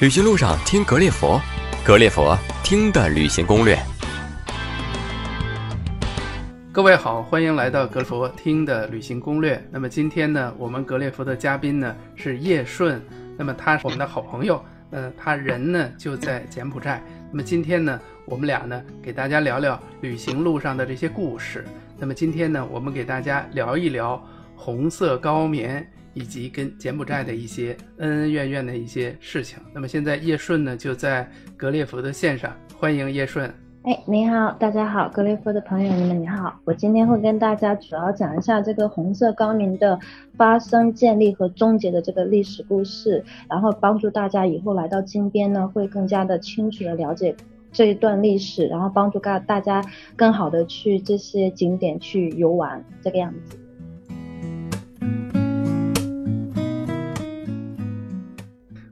旅行路上听格列佛，格列佛听的旅行攻略。各位好，欢迎来到格列佛听的旅行攻略。那么今天呢，我们格列佛的嘉宾呢是叶顺，那么他是我们的好朋友，呃，他人呢就在柬埔寨。那么今天呢，我们俩呢给大家聊聊旅行路上的这些故事。那么今天呢，我们给大家聊一聊红色高棉。以及跟柬埔寨的一些恩恩怨怨的一些事情。那么现在叶顺呢就在格列佛的线上，欢迎叶顺。哎，你好，大家好，格列佛的朋友你们，你好。我今天会跟大家主要讲一下这个红色高棉的发生、建立和终结的这个历史故事，然后帮助大家以后来到金边呢，会更加的清楚的了解这一段历史，然后帮助大大家更好的去这些景点去游玩，这个样子。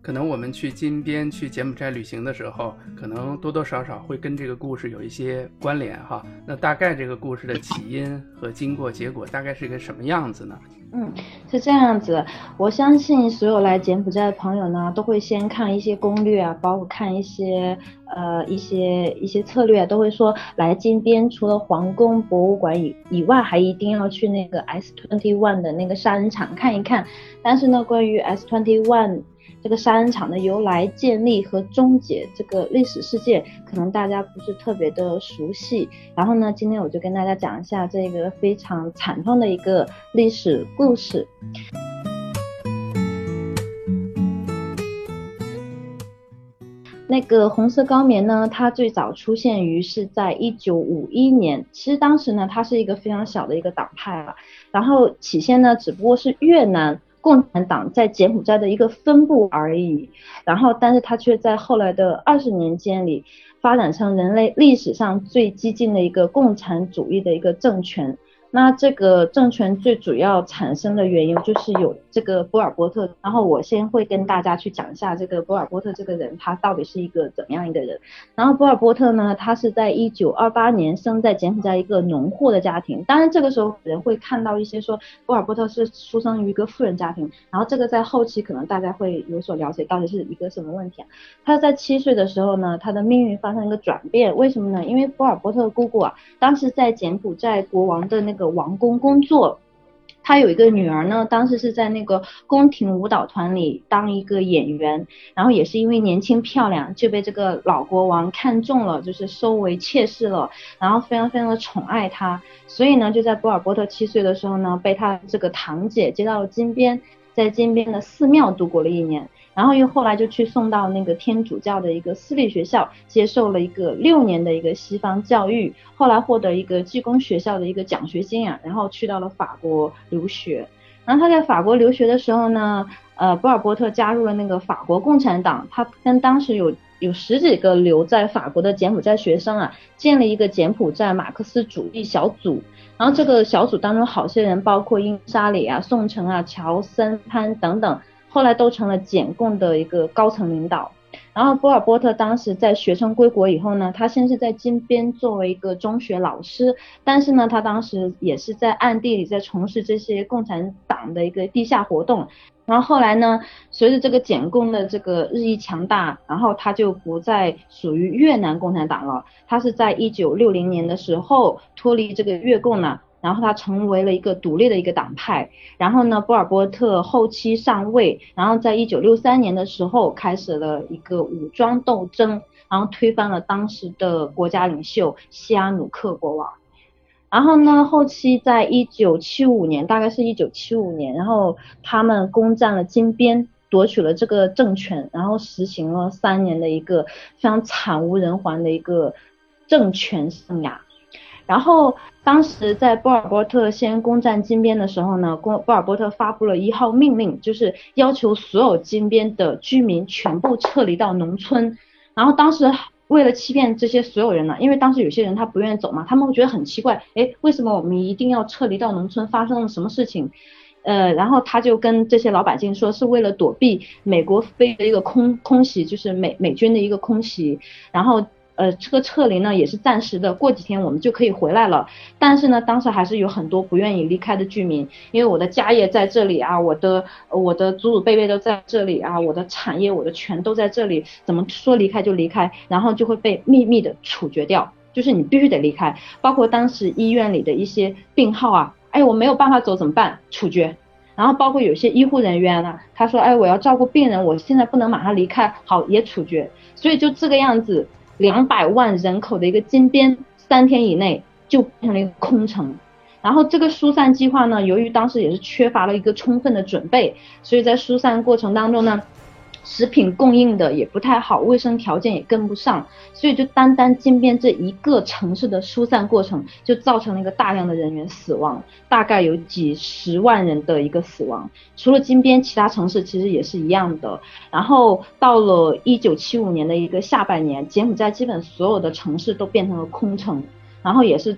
可能我们去金边、去柬埔寨旅行的时候，可能多多少少会跟这个故事有一些关联哈。那大概这个故事的起因和经过、结果大概是一个什么样子呢？嗯，是这样子。我相信所有来柬埔寨的朋友呢，都会先看一些攻略啊，包括看一些呃一些一些策略，都会说来金边除了皇宫博物馆以以外，还一定要去那个 S Twenty One 的那个杀人场看一看。但是呢，关于 S Twenty One 这个杀人场的由来、建立和终结这个历史事件，可能大家不是特别的熟悉。然后呢，今天我就跟大家讲一下这个非常惨痛的一个历史故事。那个红色高棉呢，它最早出现于是在一九五一年。其实当时呢，它是一个非常小的一个党派啊。然后起先呢，只不过是越南。共产党在柬埔寨的一个分布而已，然后，但是它却在后来的二十年间里，发展成人类历史上最激进的一个共产主义的一个政权。那这个政权最主要产生的原因就是有这个波尔波特，然后我先会跟大家去讲一下这个波尔波特这个人他到底是一个怎么样一个人。然后波尔波特呢，他是在一九二八年生在柬埔寨一个农户的家庭，当然这个时候人会看到一些说波尔波特是出生于一个富人家庭，然后这个在后期可能大家会有所了解到底是一个什么问题啊？他在七岁的时候呢，他的命运发生一个转变，为什么呢？因为波尔波特的姑姑啊，当时在柬埔寨国王的那个王宫工作，他有一个女儿呢，当时是在那个宫廷舞蹈团里当一个演员，然后也是因为年轻漂亮，就被这个老国王看中了，就是收为妾室了，然后非常非常的宠爱她，所以呢，就在波尔波特七岁的时候呢，被他这个堂姐接到了金边，在金边的寺庙度过了一年。然后又后来就去送到那个天主教的一个私立学校，接受了一个六年的一个西方教育，后来获得一个技工学校的一个奖学金啊，然后去到了法国留学。然后他在法国留学的时候呢，呃，波尔波特加入了那个法国共产党，他跟当时有有十几个留在法国的柬埔寨学生啊，建立一个柬埔寨马克思主义小组。然后这个小组当中好些人，包括英沙里啊、宋城啊、乔森潘等等。后来都成了柬共的一个高层领导。然后波尔波特当时在学生归国以后呢，他先是在金边作为一个中学老师，但是呢，他当时也是在暗地里在从事这些共产党的一个地下活动。然后后来呢，随着这个柬共的这个日益强大，然后他就不再属于越南共产党了，他是在一九六零年的时候脱离这个越共了。然后他成为了一个独立的一个党派，然后呢，波尔波特后期上位，然后在一九六三年的时候开始了一个武装斗争，然后推翻了当时的国家领袖西阿努克国王，然后呢，后期在一九七五年，大概是一九七五年，然后他们攻占了金边，夺取了这个政权，然后实行了三年的一个非常惨无人寰的一个政权生涯。然后当时在波尔波特先攻占金边的时候呢，波波尔波特发布了一号命令，就是要求所有金边的居民全部撤离到农村。然后当时为了欺骗这些所有人呢，因为当时有些人他不愿意走嘛，他们会觉得很奇怪，哎，为什么我们一定要撤离到农村？发生了什么事情？呃，然后他就跟这些老百姓说，是为了躲避美国飞的一个空空袭，就是美美军的一个空袭，然后。呃，这个撤离呢也是暂时的，过几天我们就可以回来了。但是呢，当时还是有很多不愿意离开的居民，因为我的家业在这里啊，我的我的祖祖辈辈都在这里啊，我的产业我的权都在这里，怎么说离开就离开，然后就会被秘密的处决掉，就是你必须得离开。包括当时医院里的一些病号啊，哎，我没有办法走怎么办？处决。然后包括有些医护人员呢，他说，哎，我要照顾病人，我现在不能马上离开，好，也处决。所以就这个样子。两百万人口的一个金边，三天以内就变成了一个空城。然后这个疏散计划呢，由于当时也是缺乏了一个充分的准备，所以在疏散过程当中呢。食品供应的也不太好，卫生条件也跟不上，所以就单单金边这一个城市的疏散过程，就造成了一个大量的人员死亡，大概有几十万人的一个死亡。除了金边，其他城市其实也是一样的。然后到了一九七五年的一个下半年，柬埔寨基本所有的城市都变成了空城，然后也是。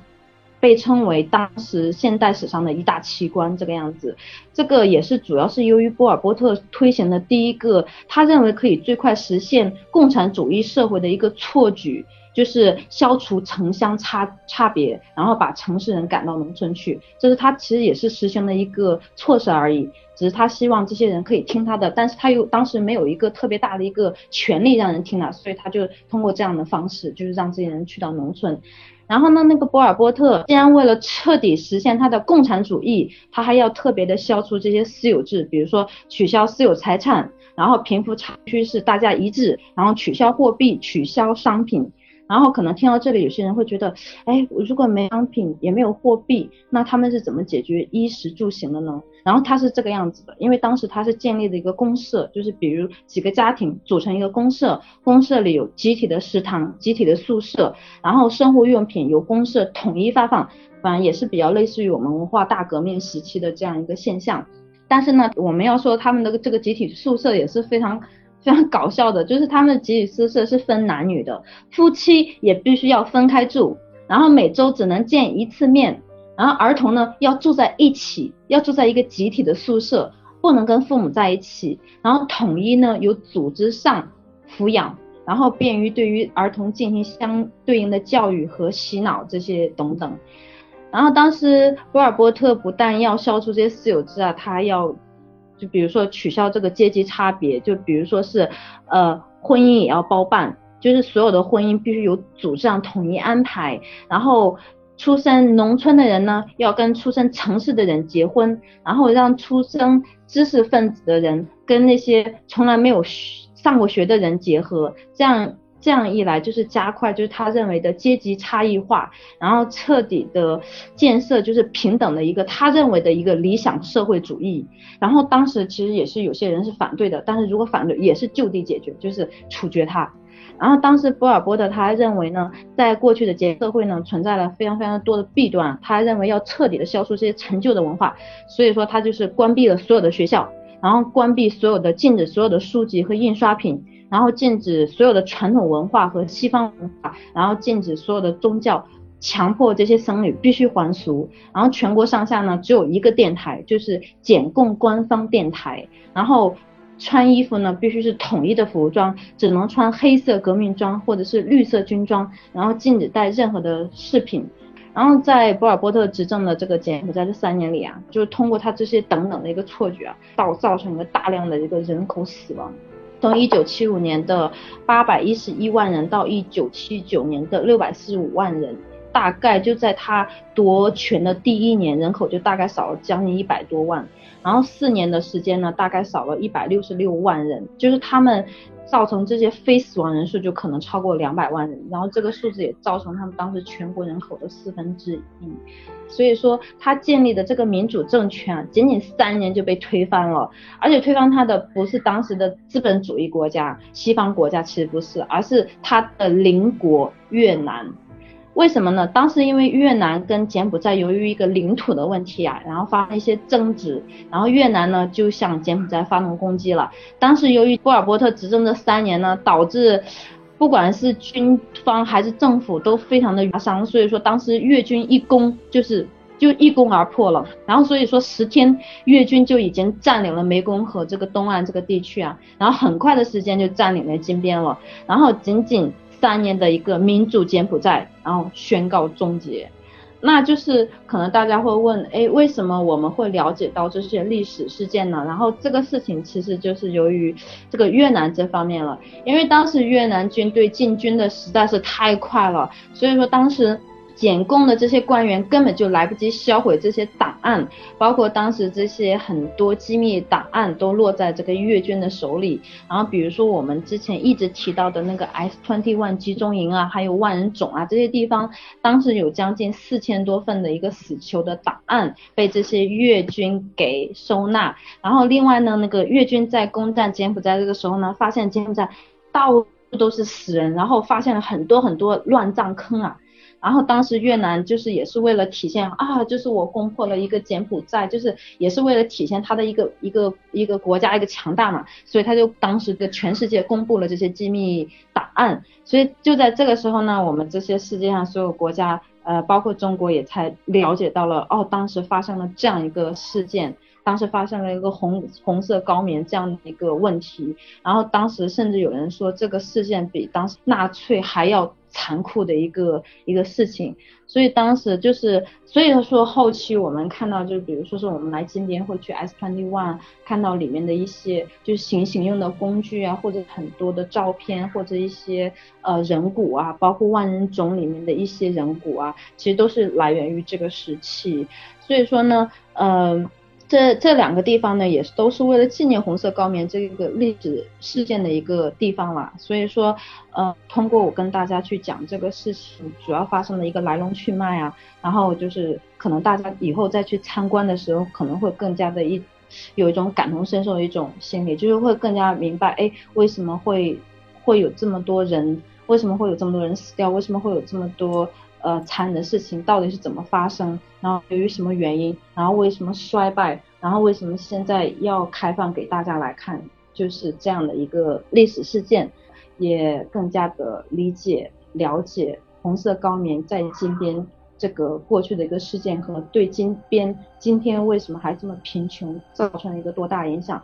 被称为当时现代史上的一大奇观，这个样子，这个也是主要是由于波尔波特推行的第一个，他认为可以最快实现共产主义社会的一个错举，就是消除城乡差差别，然后把城市人赶到农村去，这是他其实也是实行的一个措施而已，只是他希望这些人可以听他的，但是他又当时没有一个特别大的一个权利让人听了，所以他就通过这样的方式，就是让这些人去到农村。然后呢，那个博尔波特既然为了彻底实现他的共产主义，他还要特别的消除这些私有制，比如说取消私有财产，然后贫富差距是大家一致，然后取消货币，取消商品。然后可能听到这里，有些人会觉得，哎，如果没商品也没有货币，那他们是怎么解决衣食住行的呢？然后他是这个样子的，因为当时他是建立了一个公社，就是比如几个家庭组成一个公社，公社里有集体的食堂、集体的宿舍，然后生活用品由公社统一发放，反正也是比较类似于我们文化大革命时期的这样一个现象。但是呢，我们要说他们的这个集体宿舍也是非常。非常搞笑的，就是他们的集体宿舍是分男女的，夫妻也必须要分开住，然后每周只能见一次面，然后儿童呢要住在一起，要住在一个集体的宿舍，不能跟父母在一起，然后统一呢由组织上抚养，然后便于对于儿童进行相对应的教育和洗脑这些等等。然后当时波尔波特不但要消除这些私有制啊，他要。就比如说取消这个阶级差别，就比如说是，呃，婚姻也要包办，就是所有的婚姻必须由组织上统一安排，然后出生农村的人呢要跟出生城市的人结婚，然后让出生知识分子的人跟那些从来没有上过学的人结合，这样。这样一来，就是加快，就是他认为的阶级差异化，然后彻底的建设，就是平等的一个他认为的一个理想社会主义。然后当时其实也是有些人是反对的，但是如果反对，也是就地解决，就是处决他。然后当时波尔波特他认为呢，在过去的阶社会呢，存在了非常非常多的弊端，他认为要彻底的消除这些陈旧的文化，所以说他就是关闭了所有的学校，然后关闭所有的禁止所有的书籍和印刷品。然后禁止所有的传统文化和西方文化，然后禁止所有的宗教，强迫这些僧侣必须还俗。然后全国上下呢只有一个电台，就是简共官方电台。然后穿衣服呢必须是统一的服装，只能穿黑色革命装或者是绿色军装。然后禁止带任何的饰品。然后在波尔波特执政的这个柬埔寨这三年里啊，就是通过他这些等等的一个错觉啊，造造成了大量的一个人口死亡。从一九七五年的八百一十一万人到一九七九年的六百四十五万人，大概就在他夺权的第一年，人口就大概少了将近一百多万。然后四年的时间呢，大概少了一百六十六万人，就是他们。造成这些非死亡人数就可能超过两百万人，然后这个数字也造成他们当时全国人口的四分之一，所以说他建立的这个民主政权仅仅三年就被推翻了，而且推翻他的不是当时的资本主义国家、西方国家，其实不是，而是他的邻国越南。为什么呢？当时因为越南跟柬埔寨由于一个领土的问题啊，然后发生一些争执，然后越南呢就向柬埔寨发动攻击了。当时由于波尔波特执政这三年呢，导致不管是军方还是政府都非常的伤，所以说当时越军一攻就是就一攻而破了。然后所以说十天越军就已经占领了湄公河这个东岸这个地区啊，然后很快的时间就占领了金边了。然后仅仅三年的一个民主柬埔寨，然后宣告终结。那就是可能大家会问，哎，为什么我们会了解到这些历史事件呢？然后这个事情其实就是由于这个越南这方面了，因为当时越南军队进军的实在是太快了，所以说当时。检共的这些官员根本就来不及销毁这些档案，包括当时这些很多机密档案都落在这个越军的手里。然后比如说我们之前一直提到的那个 S twenty one 集中营啊，还有万人冢啊这些地方，当时有将近四千多份的一个死囚的档案被这些越军给收纳。然后另外呢，那个越军在攻占柬埔寨这个时候呢，发现柬埔寨到处都是死人，然后发现了很多很多乱葬坑啊。然后当时越南就是也是为了体现啊，就是我攻破了一个柬埔寨，就是也是为了体现他的一个一个一个国家一个强大嘛，所以他就当时跟全世界公布了这些机密档案，所以就在这个时候呢，我们这些世界上所有国家，呃，包括中国也才了解到了，哦，当时发生了这样一个事件，当时发生了一个红红色高棉这样的一个问题，然后当时甚至有人说这个事件比当时纳粹还要。残酷的一个一个事情，所以当时就是，所以说后期我们看到，就比如说是我们来金边会去 S twenty one 看到里面的一些就是行刑用的工具啊，或者很多的照片，或者一些呃人骨啊，包括万人冢里面的一些人骨啊，其实都是来源于这个时期。所以说呢，嗯。这这两个地方呢，也是都是为了纪念红色高棉这个历史事件的一个地方啦。所以说，呃，通过我跟大家去讲这个事情主要发生的一个来龙去脉啊，然后就是可能大家以后再去参观的时候，可能会更加的一有一种感同身受的一种心理，就是会更加明白，哎，为什么会会有这么多人，为什么会有这么多人死掉，为什么会有这么多。呃，残忍的事情到底是怎么发生？然后由于什么原因？然后为什么衰败？然后为什么现在要开放给大家来看？就是这样的一个历史事件，也更加的理解了解红色高棉在金边这个过去的一个事件和对金边今天为什么还这么贫穷造成了一个多大影响。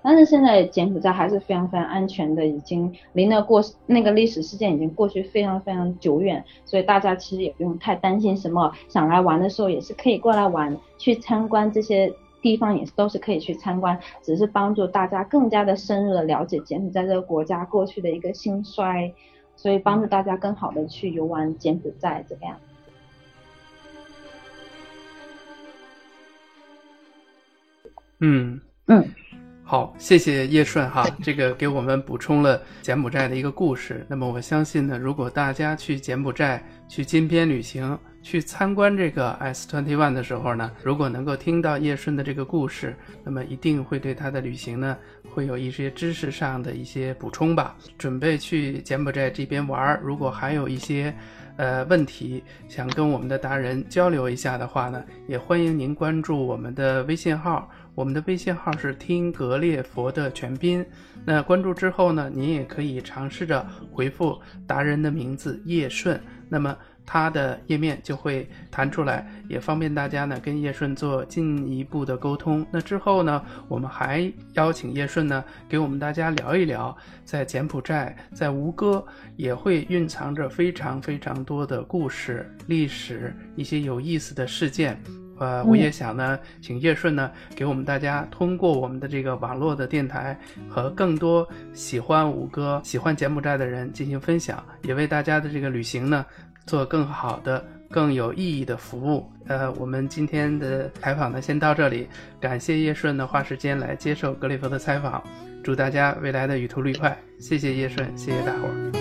但是现在柬埔寨还是非常非常安全的，已经离那过那个历史事件已经过去非常非常久远，所以大家其实也不用太担心什么，想来玩的时候也是可以过来玩，去参观这些地方也是都是可以去参观，只是帮助大家更加的深入的了解柬埔寨这个国家过去的一个兴衰，所以帮助大家更好的去游玩柬埔寨这个样。嗯嗯。好，谢谢叶顺哈，这个给我们补充了柬埔寨的一个故事。那么我相信呢，如果大家去柬埔寨、去金边旅行、去参观这个 S twenty one 的时候呢，如果能够听到叶顺的这个故事，那么一定会对他的旅行呢，会有一些知识上的一些补充吧。准备去柬埔寨这边玩，如果还有一些呃问题想跟我们的达人交流一下的话呢，也欢迎您关注我们的微信号。我们的微信号是听格列佛的全拼，那关注之后呢，您也可以尝试着回复达人的名字叶顺，那么他的页面就会弹出来，也方便大家呢跟叶顺做进一步的沟通。那之后呢，我们还邀请叶顺呢给我们大家聊一聊，在柬埔寨，在吴哥也会蕴藏着非常非常多的故事、历史一些有意思的事件。呃，我也想呢，请叶顺呢，给我们大家通过我们的这个网络的电台和更多喜欢吴哥、喜欢柬埔寨的人进行分享，也为大家的这个旅行呢，做更好的、更有意义的服务。呃，我们今天的采访呢，先到这里，感谢叶顺呢花时间来接受格里佛的采访，祝大家未来的旅途愉快，谢谢叶顺，谢谢大伙儿。